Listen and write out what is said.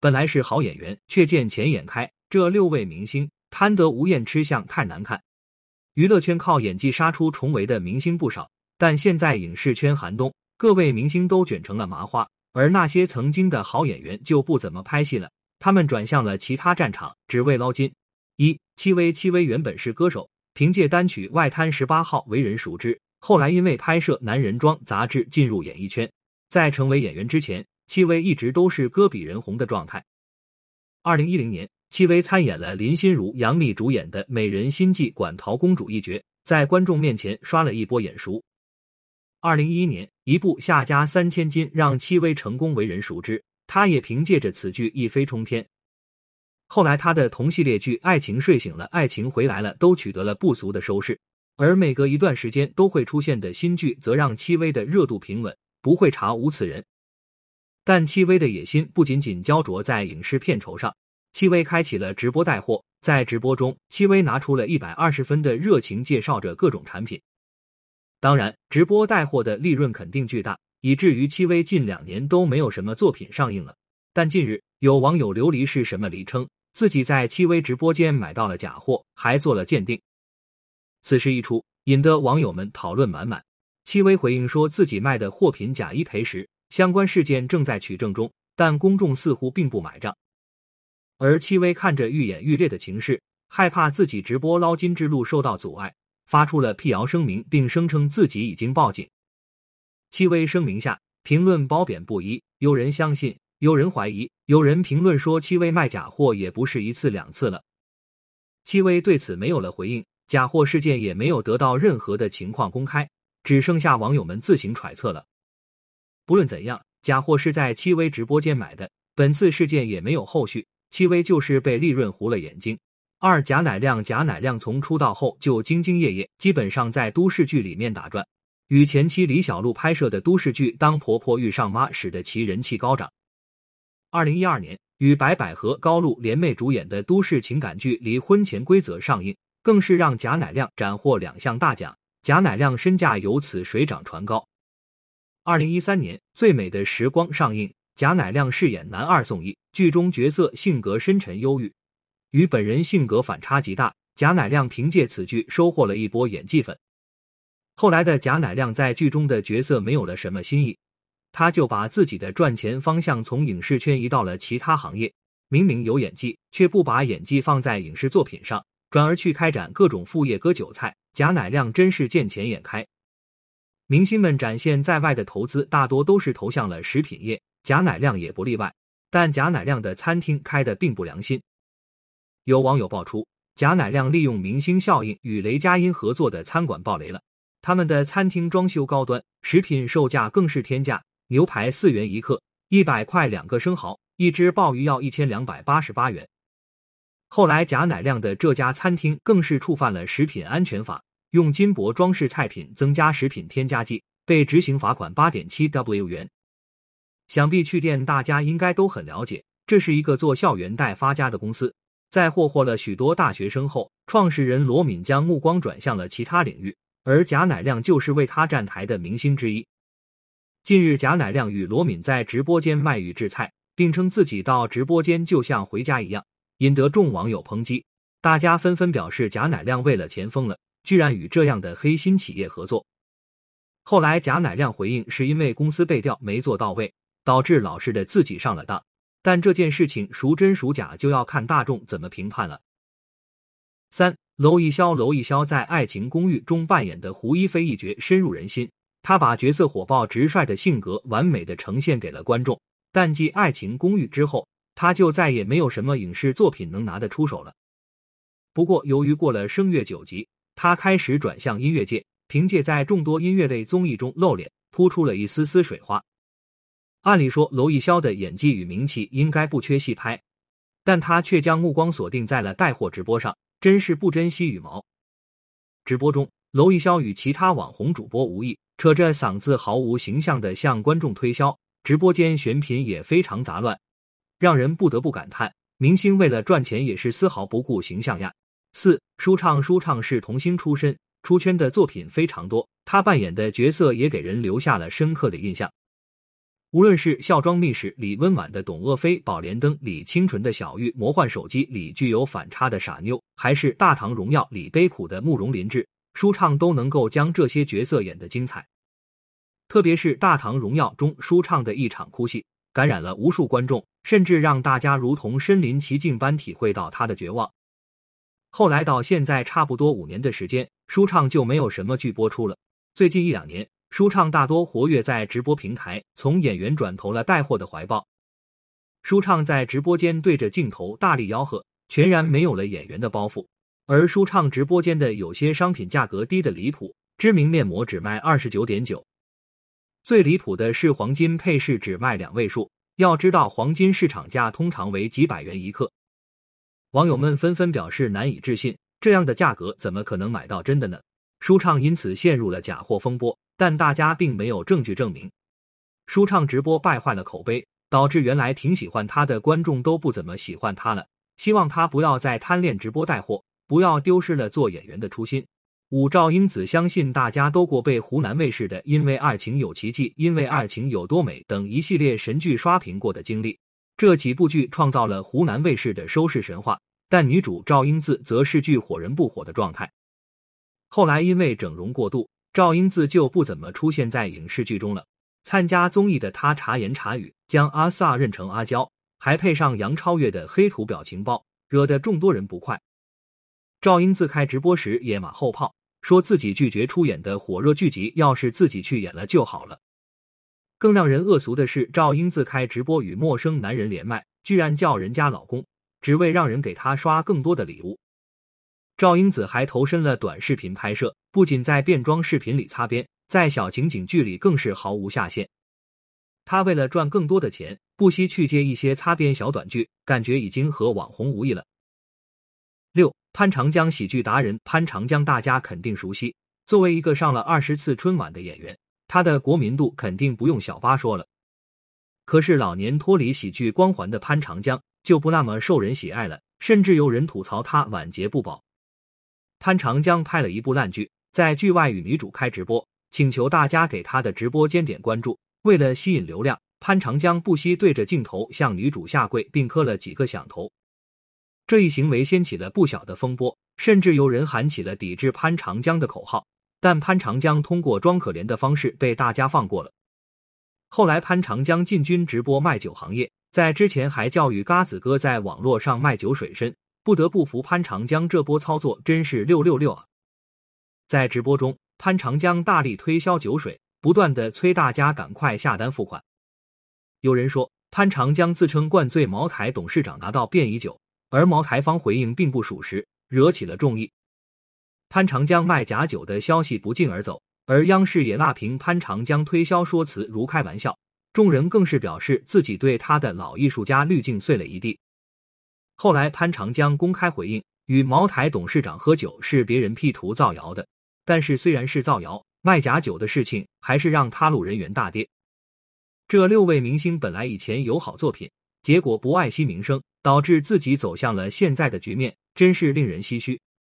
本来是好演员，却见钱眼开。这六位明星贪得无厌，吃相太难看。娱乐圈靠演技杀出重围的明星不少，但现在影视圈寒冬，各位明星都卷成了麻花，而那些曾经的好演员就不怎么拍戏了，他们转向了其他战场，只为捞金。一戚薇，戚薇原本是歌手，凭借单曲《外滩十八号》为人熟知，后来因为拍摄男人装杂志进入演艺圈。在成为演员之前，戚薇一直都是歌比人红的状态。二零一零年。戚薇参演了林心如、杨幂主演的《美人心计》馆陶公主一角，在观众面前刷了一波眼熟。二零一一年，一部《下家三千金》让戚薇成功为人熟知，她也凭借着此剧一飞冲天。后来，她的同系列剧《爱情睡醒了》《爱情回来了》都取得了不俗的收视，而每隔一段时间都会出现的新剧，则让戚薇的热度平稳，不会查无此人。但戚薇的野心不仅仅焦灼在影视片酬上。戚薇开启了直播带货，在直播中，戚薇拿出了一百二十分的热情，介绍着各种产品。当然，直播带货的利润肯定巨大，以至于戚薇近两年都没有什么作品上映了。但近日，有网友流离是什么离称自己在戚薇直播间买到了假货，还做了鉴定。此事一出，引得网友们讨论满满。戚薇回应说自己卖的货品假一赔十，相关事件正在取证中，但公众似乎并不买账。而戚薇看着愈演愈烈的情势，害怕自己直播捞金之路受到阻碍，发出了辟谣声明，并声称自己已经报警。戚薇声明下，评论褒贬不一，有人相信，有人怀疑，有人评论说戚薇卖假货也不是一次两次了。戚薇对此没有了回应，假货事件也没有得到任何的情况公开，只剩下网友们自行揣测了。不论怎样，假货是在戚薇直播间买的，本次事件也没有后续。戚薇就是被利润糊了眼睛。二贾乃亮，贾乃亮从出道后就兢兢业业，基本上在都市剧里面打转。与前妻李小璐拍摄的都市剧《当婆婆遇上妈》，使得其人气高涨。二零一二年，与白百合、高露联袂主演的都市情感剧《离婚潜规则》上映，更是让贾乃亮斩获两项大奖，贾乃亮身价由此水涨船高。二零一三年，《最美的时光》上映。贾乃亮饰演男二宋轶，剧中角色性格深沉忧郁，与本人性格反差极大。贾乃亮凭借此剧收获了一波演技粉。后来的贾乃亮在剧中的角色没有了什么新意，他就把自己的赚钱方向从影视圈移到了其他行业。明明有演技，却不把演技放在影视作品上，转而去开展各种副业割韭菜。贾乃亮真是见钱眼开。明星们展现在外的投资大多都是投向了食品业。贾乃亮也不例外，但贾乃亮的餐厅开的并不良心。有网友爆出，贾乃亮利用明星效应与雷佳音合作的餐馆爆雷了。他们的餐厅装修高端，食品售价更是天价，牛排四元一克，一百块两个生蚝，一只鲍鱼要一千两百八十八元。后来贾乃亮的这家餐厅更是触犯了食品安全法，用金箔装饰菜品增加食品添加剂，被执行罚款八点七 W 元。想必去店大家应该都很了解，这是一个做校园贷发家的公司。在霍霍了许多大学生后，创始人罗敏将目光转向了其他领域，而贾乃亮就是为他站台的明星之一。近日，贾乃亮与罗敏在直播间卖鱼制菜，并称自己到直播间就像回家一样，引得众网友抨击。大家纷纷表示，贾乃亮为了钱疯了，居然与这样的黑心企业合作。后来，贾乃亮回应是因为公司被调没做到位。导致老实的自己上了当，但这件事情孰真孰假就要看大众怎么评判了。三，娄艺潇，娄艺潇在《爱情公寓》中扮演的胡一菲一角深入人心，他把角色火爆直率的性格完美的呈现给了观众。但继《爱情公寓》之后，他就再也没有什么影视作品能拿得出手了。不过，由于过了声乐九级，他开始转向音乐界，凭借在众多音乐类综艺中露脸，扑出了一丝丝水花。按理说，娄艺潇的演技与名气应该不缺戏拍，但他却将目光锁定在了带货直播上，真是不珍惜羽毛。直播中，娄艺潇与其他网红主播无异，扯着嗓子毫无形象的向观众推销，直播间选品也非常杂乱，让人不得不感叹：明星为了赚钱也是丝毫不顾形象呀。四，舒畅，舒畅是童星出身，出圈的作品非常多，他扮演的角色也给人留下了深刻的印象。无论是孝庄秘史里温婉的董鄂妃、宝莲灯里清纯的小玉、魔幻手机里具有反差的傻妞，还是大唐荣耀里悲苦的慕容林志，舒畅都能够将这些角色演得精彩。特别是大唐荣耀中舒畅的一场哭戏，感染了无数观众，甚至让大家如同身临其境般体会到他的绝望。后来到现在差不多五年的时间，舒畅就没有什么剧播出了。最近一两年。舒畅大多活跃在直播平台，从演员转投了带货的怀抱。舒畅在直播间对着镜头大力吆喝，全然没有了演员的包袱。而舒畅直播间的有些商品价格低的离谱，知名面膜只卖二十九点九，最离谱的是黄金配饰只卖两位数。要知道，黄金市场价通常为几百元一克。网友们纷纷表示难以置信，这样的价格怎么可能买到真的呢？舒畅因此陷入了假货风波。但大家并没有证据证明，舒畅直播败坏了口碑，导致原来挺喜欢他的观众都不怎么喜欢他了。希望他不要再贪恋直播带货，不要丢失了做演员的初心。五赵英子相信大家都过被湖南卫视的《因为爱情有奇迹》《因为爱情有多美》等一系列神剧刷屏过的经历。这几部剧创造了湖南卫视的收视神话，但女主赵英子则是剧火人不火的状态。后来因为整容过度。赵英子就不怎么出现在影视剧中了。参加综艺的她茶言茶语，将阿 sa 认成阿娇，还配上杨超越的黑土表情包，惹得众多人不快。赵英自开直播时也马后炮，说自己拒绝出演的火热剧集，要是自己去演了就好了。更让人恶俗的是，赵英自开直播与陌生男人连麦，居然叫人家老公，只为让人给她刷更多的礼物。赵英子还投身了短视频拍摄，不仅在变装视频里擦边，在小情景剧里更是毫无下限。他为了赚更多的钱，不惜去接一些擦边小短剧，感觉已经和网红无异了。六潘长江喜剧达人潘长江，大家肯定熟悉。作为一个上了二十次春晚的演员，他的国民度肯定不用小八说了。可是老年脱离喜剧光环的潘长江就不那么受人喜爱了，甚至有人吐槽他晚节不保。潘长江拍了一部烂剧，在剧外与女主开直播，请求大家给他的直播间点关注。为了吸引流量，潘长江不惜对着镜头向女主下跪，并磕了几个响头。这一行为掀起了不小的风波，甚至有人喊起了抵制潘长江的口号。但潘长江通过装可怜的方式被大家放过了。后来，潘长江进军直播卖酒行业，在之前还教育嘎子哥在网络上卖酒水深。不得不服潘长江这波操作，真是六六六啊！在直播中，潘长江大力推销酒水，不断的催大家赶快下单付款。有人说，潘长江自称灌醉茅台董事长拿到便宜酒，而茅台方回应并不属实，惹起了众议。潘长江卖假酒的消息不胫而走，而央视也辣评潘长江推销说辞如开玩笑，众人更是表示自己对他的老艺术家滤镜碎了一地。后来，潘长江公开回应，与茅台董事长喝酒是别人 P 图造谣的。但是，虽然是造谣，卖假酒的事情还是让他路人缘大跌。这六位明星本来以前有好作品，结果不爱惜名声，导致自己走向了现在的局面，真是令人唏嘘。